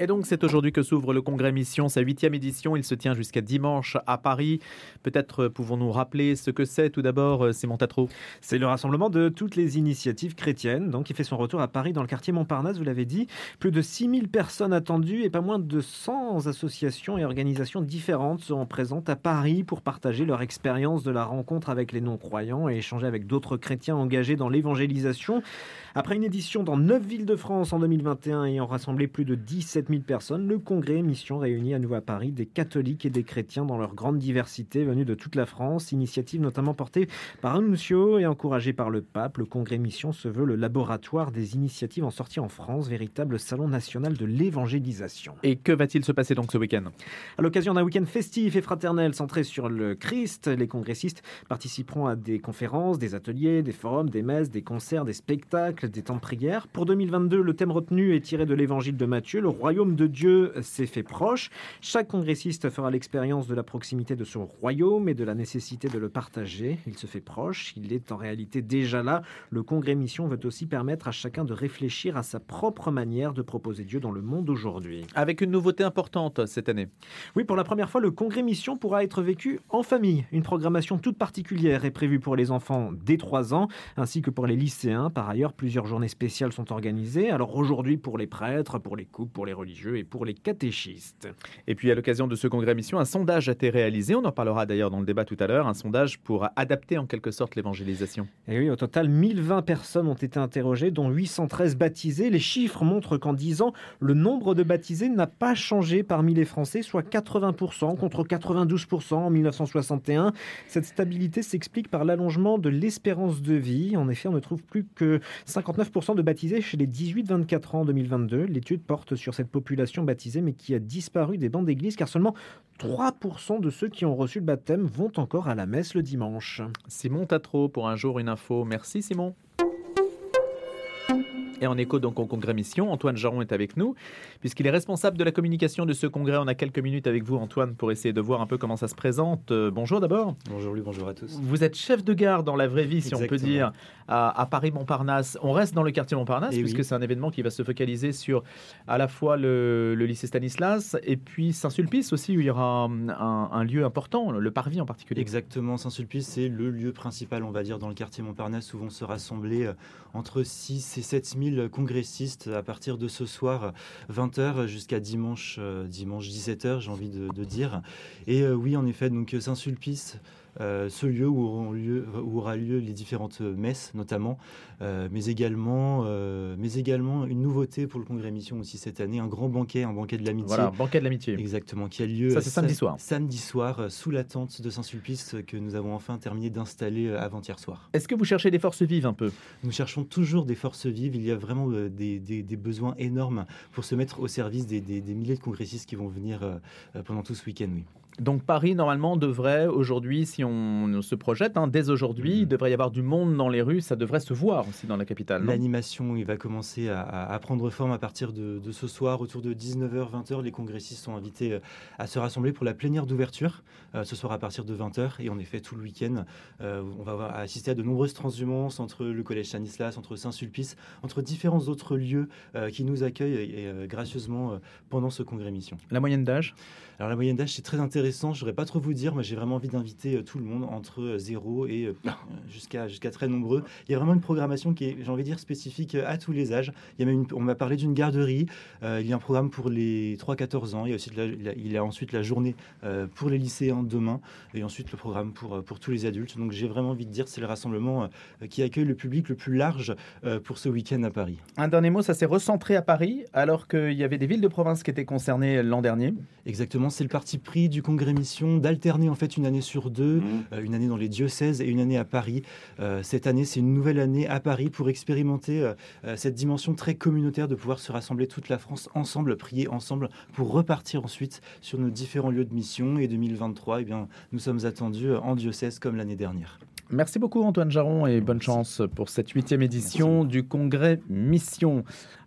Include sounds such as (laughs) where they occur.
Et donc c'est aujourd'hui que s'ouvre le congrès Mission, sa huitième édition. Il se tient jusqu'à dimanche à Paris. Peut-être pouvons-nous rappeler ce que c'est? Tout d'abord, Simon Tatro C'est le rassemblement de toutes les initiatives chrétiennes, donc qui fait son retour à Paris dans le quartier Montparnasse, vous l'avez dit. Plus de 6000 personnes attendues et pas moins de 100 associations et organisations différentes seront présentes à Paris pour partager leur expérience de la rencontre avec les non-croyants et échanger avec d'autres chrétiens engagés dans l'évangélisation. Après une édition dans 9 villes de France en 2021 ayant rassemblé plus de 17 000 personnes, le congrès Mission réunit à nouveau à Paris des catholiques et des chrétiens dans leur grande diversité venus de toute la France. Initiative notamment portée par Annuncio et encouragée par le pape. Le congrès Mission se veut le laboratoire des initiatives en sortie en France, véritable salon national de l'évangélisation. Et que va-t-il se passer donc ce week-end? À l'occasion d'un week-end festif et fraternel centré sur le Christ, les congressistes participeront à des conférences, des ateliers, des forums, des messes, des concerts, des spectacles, des temps de prière. Pour 2022, le thème retenu est tiré de l'évangile de Matthieu. Le royaume de Dieu s'est fait proche. Chaque congressiste fera l'expérience de la proximité de son royaume et de la nécessité de le partager. Il se fait proche, il est en réalité déjà là. Le congrès mission veut aussi permettre à chacun de réfléchir à sa propre manière de proposer Dieu dans le monde aujourd'hui. Avec une nouveauté importante cette année. Oui, pour la première fois, le congrès mission pourra être vécu en famille. Une programmation toute particulière est prévue pour les enfants dès 3 ans, ainsi que pour les lycéens. Par ailleurs, plusieurs journées spéciales sont organisées. Alors aujourd'hui pour les prêtres, pour les couples, pour les religieux et pour les catéchistes. Et puis à l'occasion de ce congrès mission, un sondage a été réalisé. On en parlera d'ailleurs dans le débat tout à l'heure. Un sondage pour adapter en quelque sorte l'évangélisation. Et oui, au total, 1020 personnes ont été interrogées, dont 813 baptisés. Les chiffres montrent qu'en 10 ans, le nombre de baptisés n'a pas changé parmi les Français, soit 80% contre 92% en 1961. Cette stabilité s'explique par l'allongement de l'espérance de vie. En effet, on ne trouve plus que 59% de baptisés chez les 18-24 ans en 2022. L'étude porte sur cette population baptisée, mais qui a disparu des bancs d'église, car seulement 3% de ceux qui ont reçu le baptême vont encore à la messe le dimanche. Simon Tatro pour un jour une info. Merci Simon. Et en écho donc au congrès Mission, Antoine Jaron est avec nous, puisqu'il est responsable de la communication de ce congrès. On a quelques minutes avec vous, Antoine, pour essayer de voir un peu comment ça se présente. Euh, bonjour d'abord. Bonjour lui, bonjour à tous. Vous êtes chef de gare dans la vraie vie, si on peut dire, à, Paris-Montparnasse. On reste dans le quartier Montparnasse, Eh puisque c'est un événement qui va se focaliser sur à la fois le, le lycée Stanislas et puis Saint-Sulpice aussi, où il y aura un, un- un lieu important, le parvis en particulier. Exactement, Saint-Sulpice, c'est le lieu principal, on va dire, dans le quartier Montparnasse, où vont se rassembler euh, entre 6 et 7 000 congressistes à partir de ce soir, 20h, jusqu'à dimanche, euh, dimanche 17h, j'ai envie de, dire. Et euh, oui, en effet, donc euh, Saint-Sulpice, ce lieu où auront lieu, aura lieu les différentes messes, notamment, mais, également, mais également une nouveauté pour le congrès Mission aussi cette année, un grand banquet, un banquet de l'amitié. Voilà, banquet de l'amitié. Exactement, qui a lieu. Ça, c'est sa- samedi soir. Samedi soir, euh, sous la tente de Saint-Sulpice euh, que nous avons enfin terminé d'installer euh, avant-hier soir. Est-ce que vous cherchez des forces vives un peu? Nous cherchons toujours des forces vives. Il y a vraiment des, des- des besoins énormes pour se mettre au service des, des- milliers de congressistes qui vont venir pendant tout ce week-end. Oui. Donc Paris, normalement, devrait aujourd'hui, si on se projette, hein, dès aujourd'hui, il devrait y avoir du monde dans les rues, ça devrait se voir aussi dans la capitale. L'animation il va commencer à, prendre forme à partir de, de ce soir, autour de 19h, 20h. Les congressistes sont invités euh, à se rassembler pour la plénière d'ouverture, euh, ce soir à partir de 20h. Et en effet, tout le week-end, euh, on va avoir- assister à de nombreuses transhumances entre le collège Stanislas, entre Saint-Sulpice, entre différents autres lieux euh, qui nous accueillent et, gracieusement pendant ce congrès mission. La moyenne d'âge? Alors la moyenne d'âge, c'est très intéressant. Je ne voudrais pas trop vous dire, mais j'ai vraiment envie d'inviter euh, tout le monde entre 0 et euh, (laughs) jusqu'à jusqu'à très nombreux. Il y a vraiment une programmation qui est, j'ai envie de dire, spécifique euh, à tous les âges. Il y a même une- on m'a parlé d'une garderie. Euh, il y a un programme pour les 3-14 ans. Il y a aussi la- il y a- ensuite la journée euh, pour les lycéens demain et ensuite le programme pour, euh, pour tous les adultes. Donc j'ai vraiment envie de dire, c'est le rassemblement euh, qui accueille le public le plus large euh, pour ce week-end à Paris. Un dernier mot, ça s'est recentré à Paris, alors qu'il y avait des villes de province qui étaient concernées l'an dernier. Exactement, c'est le parti pris du congrès mission d'alterner en fait une année sur deux, euh, une année dans les diocèses et une année à Paris. Euh, cette année, c'est une nouvelle année à Paris pour expérimenter euh, cette dimension très communautaire de pouvoir se rassembler toute la France ensemble, prier ensemble pour repartir ensuite sur nos différents lieux de mission. Et 2023, eh bien, nous sommes attendus en diocèse comme l'année dernière. Merci beaucoup Antoine Jaron et bonne chance pour cette huitième édition du congrès Mission.